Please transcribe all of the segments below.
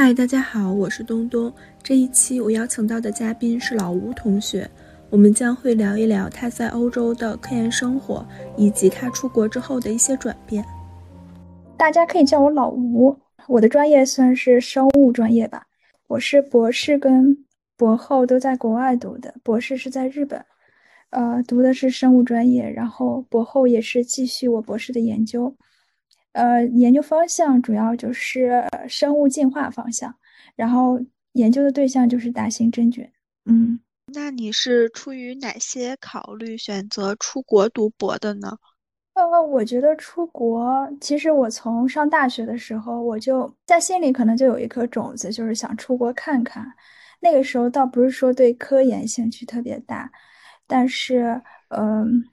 嗨，大家好，我是东东。这一期我邀请到的嘉宾是老吴同学，我们将会聊一聊他在欧洲的科研生活，以及他出国之后的一些转变。大家可以叫我老吴，我的专业算是生物专业吧。我是博士跟博后都在国外读的，博士是在日本，呃，读的是生物专业，然后博后也是继续我博士的研究。呃，研究方向主要就是生物进化方向，然后研究的对象就是大型真菌。嗯，那你是出于哪些考虑选择出国读博的呢？呃，我觉得出国，其实我从上大学的时候，我就在心里可能就有一颗种子，就是想出国看看。那个时候倒不是说对科研兴趣特别大，但是，嗯。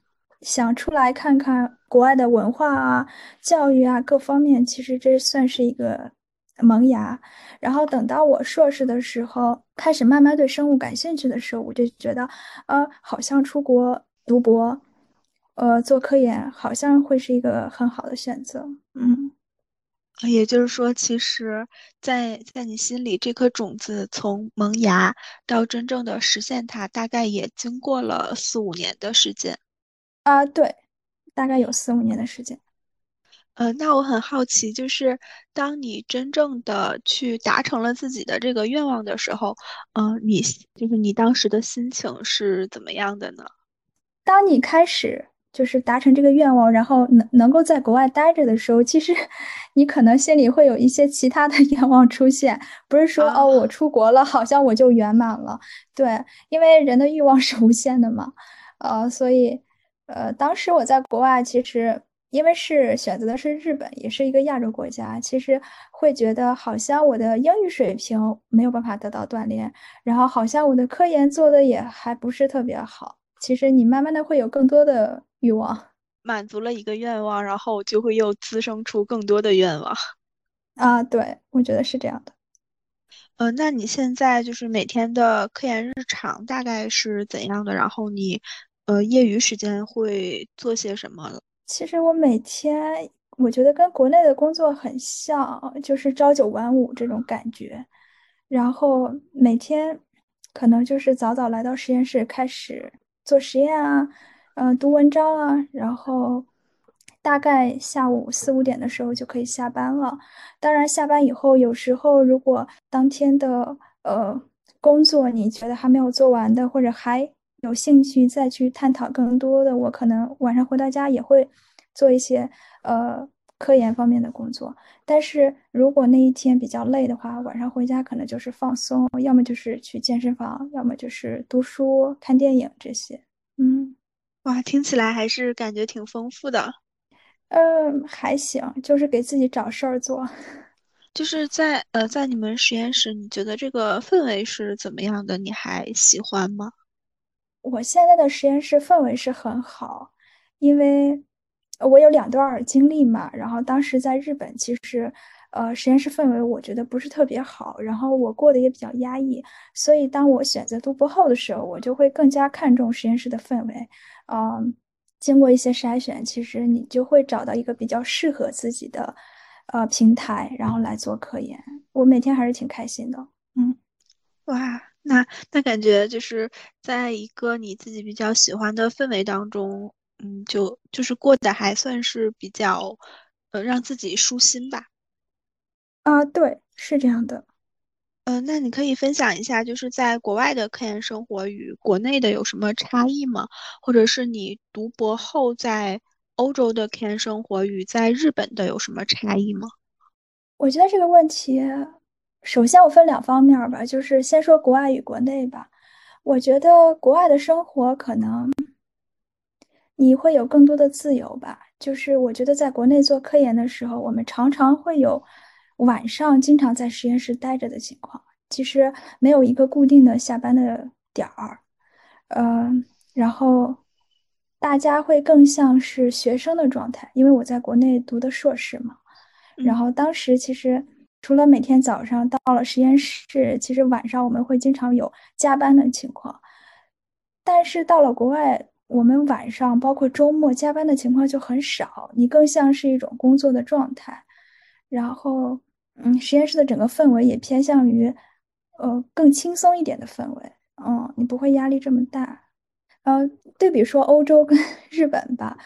想出来看看国外的文化啊、教育啊各方面，其实这算是一个萌芽。然后等到我硕士的时候，开始慢慢对生物感兴趣的时候，我就觉得，呃，好像出国读博，呃，做科研好像会是一个很好的选择。嗯，也就是说，其实，在在你心里，这颗种子从萌芽到真正的实现它，大概也经过了四五年的时间。啊，对，大概有四五年的时间。呃，那我很好奇，就是当你真正的去达成了自己的这个愿望的时候，嗯，你就是你当时的心情是怎么样的呢？当你开始就是达成这个愿望，然后能能够在国外待着的时候，其实 你可能心里会有一些其他的 愿望出现，不是说哦，我出国了，好像我就圆满了。对，因为人的欲望是无限的嘛，呃，所以。呃，当时我在国外，其实因为是选择的是日本，也是一个亚洲国家，其实会觉得好像我的英语水平没有办法得到锻炼，然后好像我的科研做的也还不是特别好。其实你慢慢的会有更多的欲望，满足了一个愿望，然后就会又滋生出更多的愿望。啊，对，我觉得是这样的。呃，那你现在就是每天的科研日常大概是怎样的？然后你。呃，业余时间会做些什么？其实我每天，我觉得跟国内的工作很像，就是朝九晚五这种感觉。然后每天可能就是早早来到实验室开始做实验啊，嗯，读文章啊，然后大概下午四五点的时候就可以下班了。当然，下班以后有时候如果当天的呃工作你觉得还没有做完的，或者还有兴趣再去探讨更多的，我可能晚上回到家也会做一些呃科研方面的工作。但是如果那一天比较累的话，晚上回家可能就是放松，要么就是去健身房，要么就是读书、看电影这些。嗯，哇，听起来还是感觉挺丰富的。嗯，还行，就是给自己找事儿做。就是在呃，在你们实验室，你觉得这个氛围是怎么样的？你还喜欢吗？我现在的实验室氛围是很好，因为我有两段经历嘛。然后当时在日本，其实呃实验室氛围我觉得不是特别好，然后我过得也比较压抑。所以当我选择读博后的时候，我就会更加看重实验室的氛围。嗯，经过一些筛选，其实你就会找到一个比较适合自己的呃平台，然后来做科研。我每天还是挺开心的。嗯，哇。那那感觉就是在一个你自己比较喜欢的氛围当中，嗯，就就是过得还算是比较，呃，让自己舒心吧。啊，对，是这样的。嗯，那你可以分享一下，就是在国外的科研生活与国内的有什么差异吗？或者是你读博后在欧洲的科研生活与在日本的有什么差异吗？我觉得这个问题。首先，我分两方面吧，就是先说国外与国内吧。我觉得国外的生活可能你会有更多的自由吧。就是我觉得在国内做科研的时候，我们常常会有晚上经常在实验室待着的情况，其实没有一个固定的下班的点儿。嗯，然后大家会更像是学生的状态，因为我在国内读的硕士嘛。然后当时其实。除了每天早上到了实验室，其实晚上我们会经常有加班的情况。但是到了国外，我们晚上包括周末加班的情况就很少，你更像是一种工作的状态。然后，嗯，实验室的整个氛围也偏向于，呃，更轻松一点的氛围。嗯，你不会压力这么大。呃，对比说欧洲跟日本吧，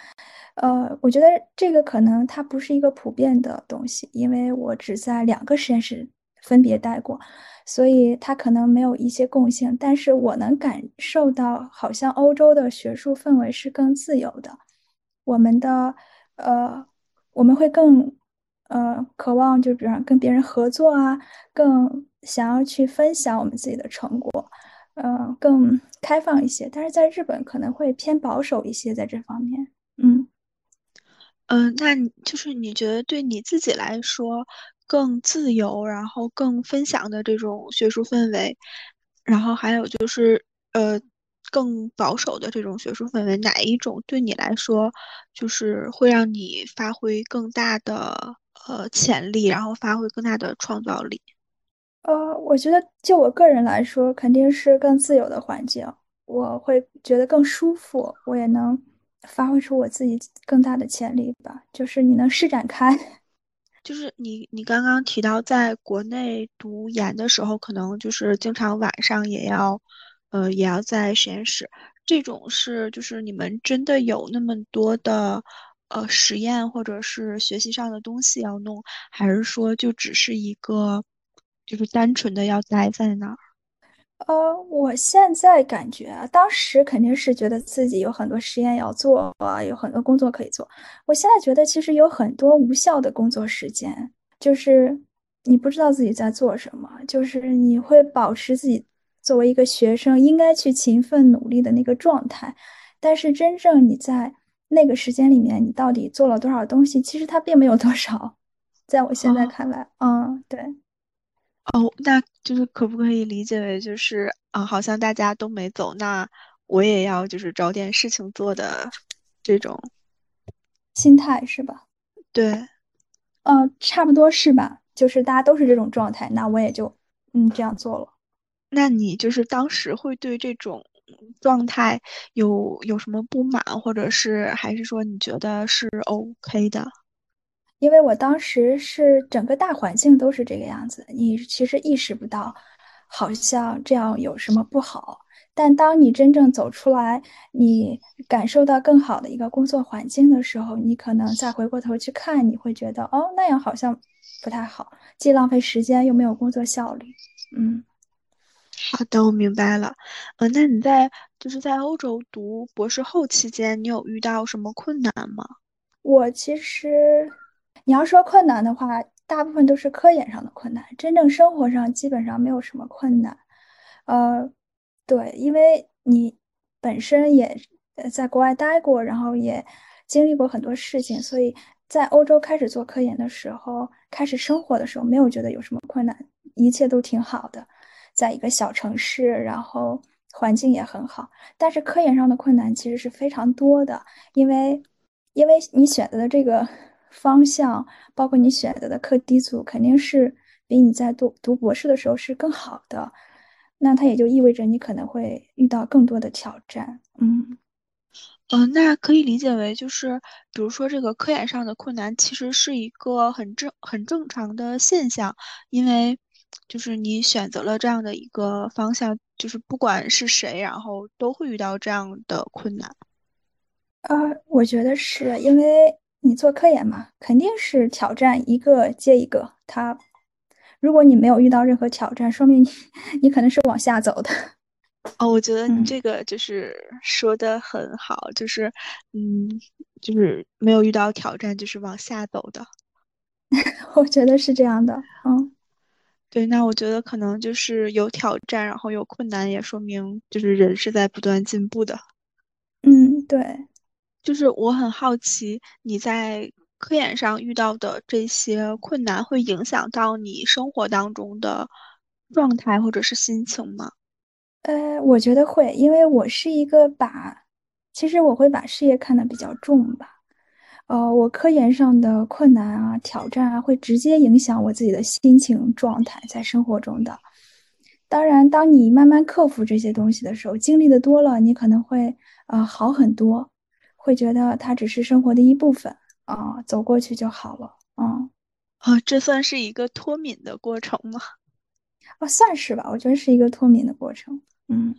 呃，我觉得这个可能它不是一个普遍的东西，因为我只在两个实验室分别待过，所以它可能没有一些共性。但是我能感受到，好像欧洲的学术氛围是更自由的。我们的，呃，我们会更。呃，渴望就比方跟别人合作啊，更想要去分享我们自己的成果，呃，更开放一些。但是在日本可能会偏保守一些，在这方面。嗯，那就是你觉得对你自己来说更自由，然后更分享的这种学术氛围，然后还有就是呃更保守的这种学术氛围，哪一种对你来说就是会让你发挥更大的？呃，潜力，然后发挥更大的创造力。呃，我觉得就我个人来说，肯定是更自由的环境，我会觉得更舒服，我也能发挥出我自己更大的潜力吧。就是你能施展开。就是你，你刚刚提到在国内读研的时候，可能就是经常晚上也要，呃，也要在实验室。这种是，就是你们真的有那么多的。呃，实验或者是学习上的东西要弄，还是说就只是一个，就是单纯的要待在那儿？呃，我现在感觉，当时肯定是觉得自己有很多实验要做啊，有很多工作可以做。我现在觉得其实有很多无效的工作时间，就是你不知道自己在做什么，就是你会保持自己作为一个学生应该去勤奋努力的那个状态，但是真正你在。那个时间里面，你到底做了多少东西？其实它并没有多少，在我现在看来，嗯，对。哦，那就是可不可以理解为就是啊，好像大家都没走，那我也要就是找点事情做的这种心态是吧？对，嗯，差不多是吧？就是大家都是这种状态，那我也就嗯这样做了。那你就是当时会对这种？状态有有什么不满，或者是还是说你觉得是 OK 的？因为我当时是整个大环境都是这个样子，你其实意识不到，好像这样有什么不好。但当你真正走出来，你感受到更好的一个工作环境的时候，你可能再回过头去看，你会觉得哦，那样好像不太好，既浪费时间又没有工作效率。嗯。好的，我明白了。呃，那你在就是在欧洲读博士后期间，你有遇到什么困难吗？我其实，你要说困难的话，大部分都是科研上的困难，真正生活上基本上没有什么困难。呃，对，因为你本身也在国外待过，然后也经历过很多事情，所以在欧洲开始做科研的时候，开始生活的时候，没有觉得有什么困难，一切都挺好的。在一个小城市，然后环境也很好，但是科研上的困难其实是非常多的，因为，因为你选择的这个方向，包括你选择的课题组，肯定是比你在读读博士的时候是更好的，那它也就意味着你可能会遇到更多的挑战。嗯，嗯，那可以理解为就是，比如说这个科研上的困难，其实是一个很正很正常的现象，因为。就是你选择了这样的一个方向，就是不管是谁，然后都会遇到这样的困难。呃，我觉得是因为你做科研嘛，肯定是挑战一个接一个。他，如果你没有遇到任何挑战，说明你 你可能是往下走的。哦，我觉得你这个就是说的很好，就是嗯，就是没有遇到挑战，就是往下走的。我觉得是这样的，嗯。对，那我觉得可能就是有挑战，然后有困难，也说明就是人是在不断进步的。嗯，对，就是我很好奇你在科研上遇到的这些困难，会影响到你生活当中的状态或者是心情吗？呃，我觉得会，因为我是一个把，其实我会把事业看得比较重吧。呃，我科研上的困难啊、挑战啊，会直接影响我自己的心情状态，在生活中的。当然，当你慢慢克服这些东西的时候，经历的多了，你可能会呃好很多，会觉得它只是生活的一部分啊，走过去就好了。嗯，啊，这算是一个脱敏的过程吗？啊，算是吧，我觉得是一个脱敏的过程。嗯。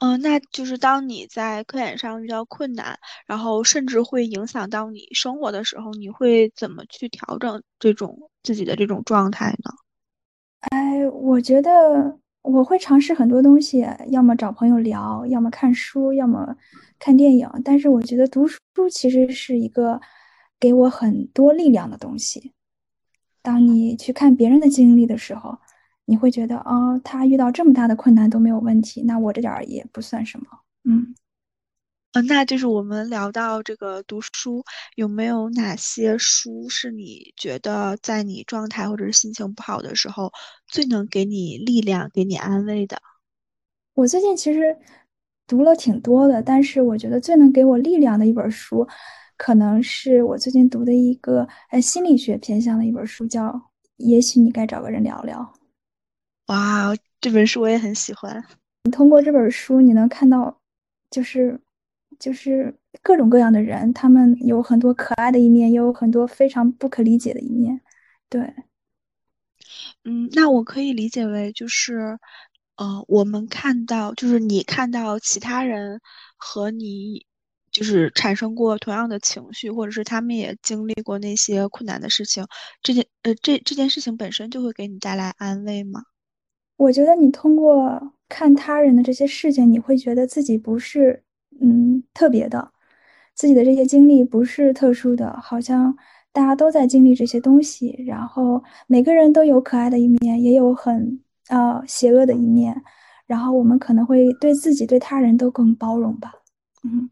嗯，那就是当你在科研上遇到困难，然后甚至会影响到你生活的时候，你会怎么去调整这种自己的这种状态呢？哎，我觉得我会尝试很多东西，要么找朋友聊，要么看书，要么看电影。但是我觉得读书其实是一个给我很多力量的东西。当你去看别人的经历的时候。你会觉得哦，他遇到这么大的困难都没有问题，那我这点儿也不算什么。嗯，呃，那就是我们聊到这个读书，有没有哪些书是你觉得在你状态或者是心情不好的时候最能给你力量、给你安慰的？我最近其实读了挺多的，但是我觉得最能给我力量的一本书，可能是我最近读的一个呃心理学偏向的一本书，叫《也许你该找个人聊聊》。哇，这本书我也很喜欢。你通过这本书，你能看到，就是就是各种各样的人，他们有很多可爱的一面，也有很多非常不可理解的一面。对，嗯，那我可以理解为就是，呃，我们看到，就是你看到其他人和你就是产生过同样的情绪，或者是他们也经历过那些困难的事情，这件呃这这件事情本身就会给你带来安慰吗？我觉得你通过看他人的这些事情，你会觉得自己不是嗯特别的，自己的这些经历不是特殊的，好像大家都在经历这些东西，然后每个人都有可爱的一面，也有很呃邪恶的一面，然后我们可能会对自己对他人都更包容吧。嗯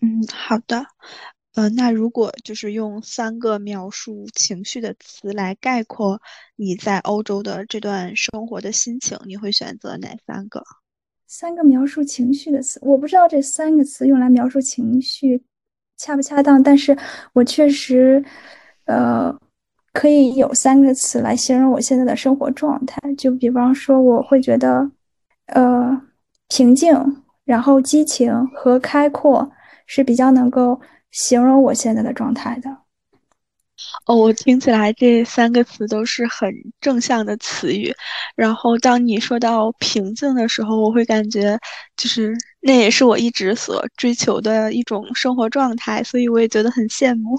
嗯，好的。呃，那如果就是用三个描述情绪的词来概括你在欧洲的这段生活的心情，你会选择哪三个？三个描述情绪的词，我不知道这三个词用来描述情绪恰不恰当，但是我确实，呃，可以有三个词来形容我现在的生活状态。就比方说，我会觉得，呃，平静，然后激情和开阔是比较能够。形容我现在的状态的，哦，我听起来这三个词都是很正向的词语。然后当你说到平静的时候，我会感觉就是那也是我一直所追求的一种生活状态，所以我也觉得很羡慕。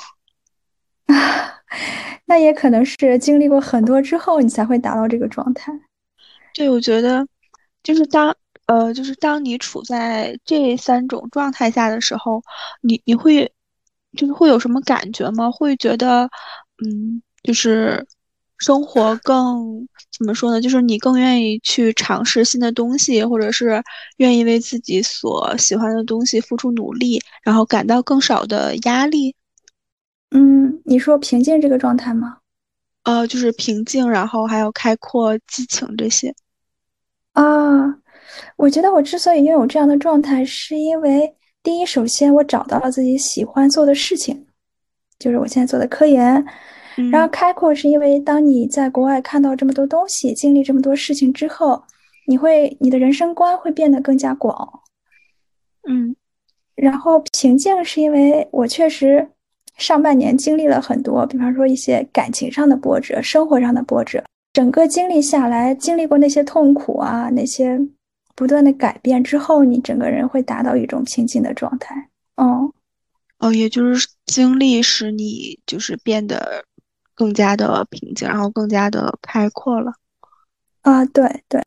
啊 那也可能是经历过很多之后，你才会达到这个状态。对，我觉得就是当。呃，就是当你处在这三种状态下的时候，你你会就是会有什么感觉吗？会觉得，嗯，就是生活更怎么说呢？就是你更愿意去尝试新的东西，或者是愿意为自己所喜欢的东西付出努力，然后感到更少的压力。嗯，你说平静这个状态吗？呃，就是平静，然后还有开阔、激情这些。啊。我觉得我之所以拥有这样的状态，是因为第一，首先我找到了自己喜欢做的事情，就是我现在做的科研。然后开阔是因为当你在国外看到这么多东西，经历这么多事情之后，你会你的人生观会变得更加广。嗯。然后平静是因为我确实上半年经历了很多，比方说一些感情上的波折、生活上的波折，整个经历下来，经历过那些痛苦啊，那些。不断的改变之后，你整个人会达到一种平静的状态。哦，哦，也就是经历使你就是变得更加的平静，然后更加的开阔了。啊，对对。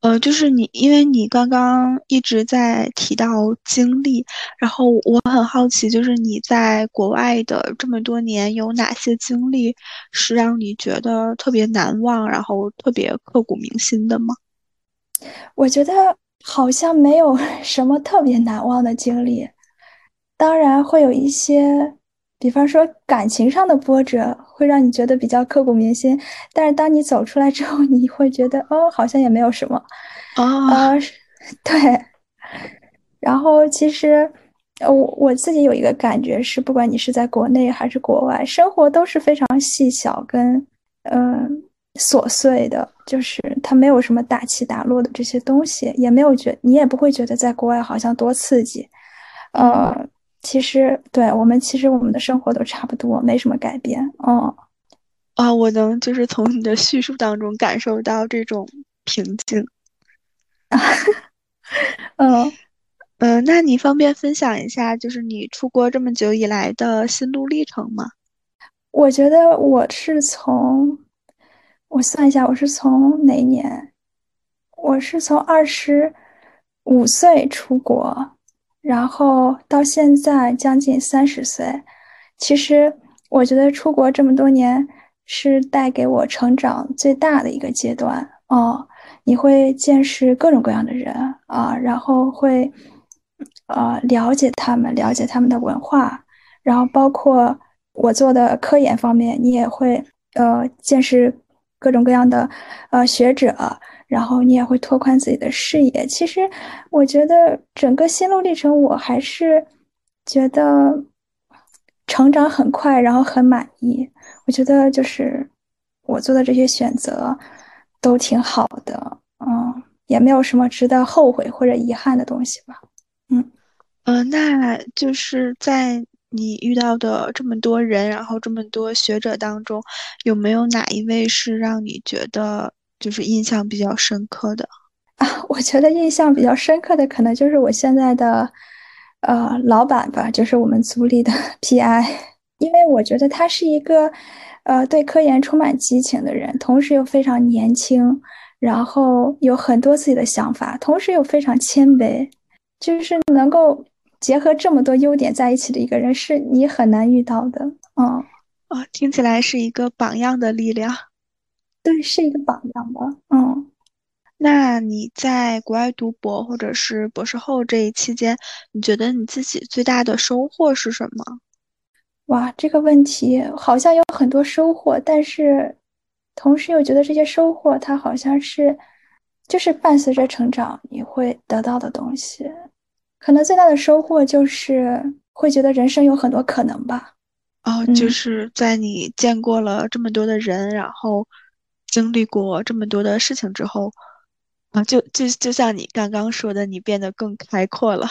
呃，就是你，因为你刚刚一直在提到经历，然后我很好奇，就是你在国外的这么多年，有哪些经历是让你觉得特别难忘，然后特别刻骨铭心的吗？我觉得好像没有 什么特别难忘的经历，当然会有一些，比方说感情上的波折会让你觉得比较刻骨铭心。但是当你走出来之后，你会觉得哦，好像也没有什么。啊，对。然后其实，我我自己有一个感觉是，不管你是在国内还是国外，生活都是非常细小跟嗯。琐碎的，就是它没有什么大起大落的这些东西，也没有觉你也不会觉得在国外好像多刺激。呃，其实对我们，其实我们的生活都差不多，没什么改变。哦，啊，我能就是从你的叙述当中感受到这种平静。嗯嗯，那你方便分享一下，就是你出国这么久以来的心路历程吗？我觉得我是从，我算一下，我是从哪年？我是从二十五岁出国，然后到现在将近三十岁。其实我觉得出国这么多年是带给我成长最大的一个阶段哦。你会见识各种各样的人啊，然后会呃了解他们，了解他们的文化，然后包括我做的科研方面，你也会呃见识各种各样的呃学者。然后你也会拓宽自己的视野。其实，我觉得整个心路历程，我还是觉得成长很快，然后很满意。我觉得就是我做的这些选择都挺好的，嗯，也没有什么值得后悔或者遗憾的东西吧。嗯，呃，那就是在你遇到的这么多人，然后这么多学者当中，有没有哪一位是让你觉得？就是印象比较深刻的啊，我觉得印象比较深刻的可能就是我现在的呃老板吧，就是我们组里的 PI，因为我觉得他是一个呃对科研充满激情的人，同时又非常年轻，然后有很多自己的想法，同时又非常谦卑，就是能够结合这么多优点在一起的一个人，是你很难遇到的。嗯，啊，听起来是一个榜样的力量。对，是一个榜样吧。嗯，那你在国外读博或者是博士后这一期间，你觉得你自己最大的收获是什么？哇，这个问题好像有很多收获，但是同时又觉得这些收获它好像是就是伴随着成长你会得到的东西。可能最大的收获就是会觉得人生有很多可能吧。哦，就是在你见过了这么多的人，然后。经历过这么多的事情之后，啊，就就就像你刚刚说的，你变得更开阔了。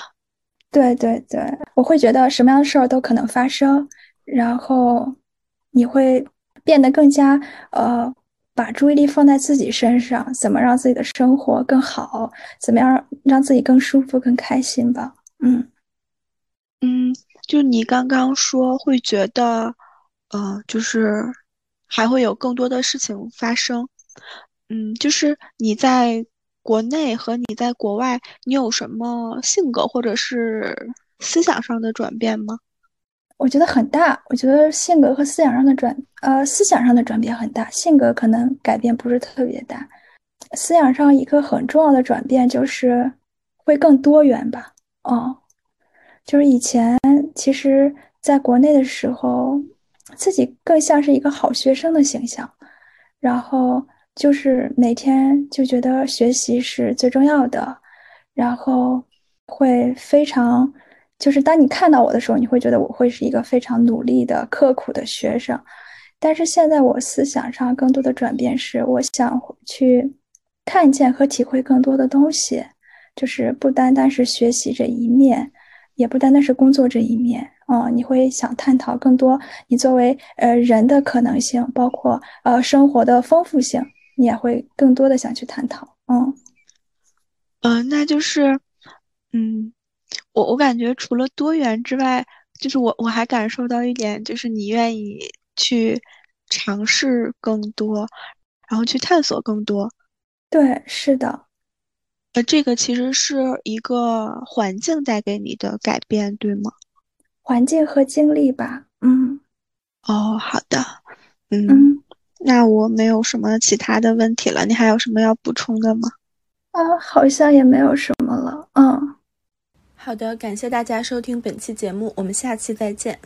对对对，我会觉得什么样的事儿都可能发生，然后你会变得更加呃，把注意力放在自己身上，怎么让自己的生活更好，怎么样让自己更舒服、更开心吧。嗯嗯，就你刚刚说会觉得，呃，就是。还会有更多的事情发生，嗯，就是你在国内和你在国外，你有什么性格或者是思想上的转变吗？我觉得很大，我觉得性格和思想上的转，呃，思想上的转变很大，性格可能改变不是特别大。思想上一个很重要的转变就是会更多元吧，哦，就是以前其实在国内的时候。自己更像是一个好学生的形象，然后就是每天就觉得学习是最重要的，然后会非常，就是当你看到我的时候，你会觉得我会是一个非常努力的、刻苦的学生。但是现在我思想上更多的转变是，我想去看见和体会更多的东西，就是不单单是学习这一面。也不单单是工作这一面哦，你会想探讨更多你作为呃人的可能性，包括呃生活的丰富性，你也会更多的想去探讨。嗯，嗯，那就是，嗯，我我感觉除了多元之外，就是我我还感受到一点，就是你愿意去尝试更多，然后去探索更多。对，是的。呃，这个其实是一个环境带给你的改变，对吗？环境和经历吧。嗯。哦，好的。嗯，那我没有什么其他的问题了。你还有什么要补充的吗？啊，好像也没有什么了。嗯。好的，感谢大家收听本期节目，我们下期再见。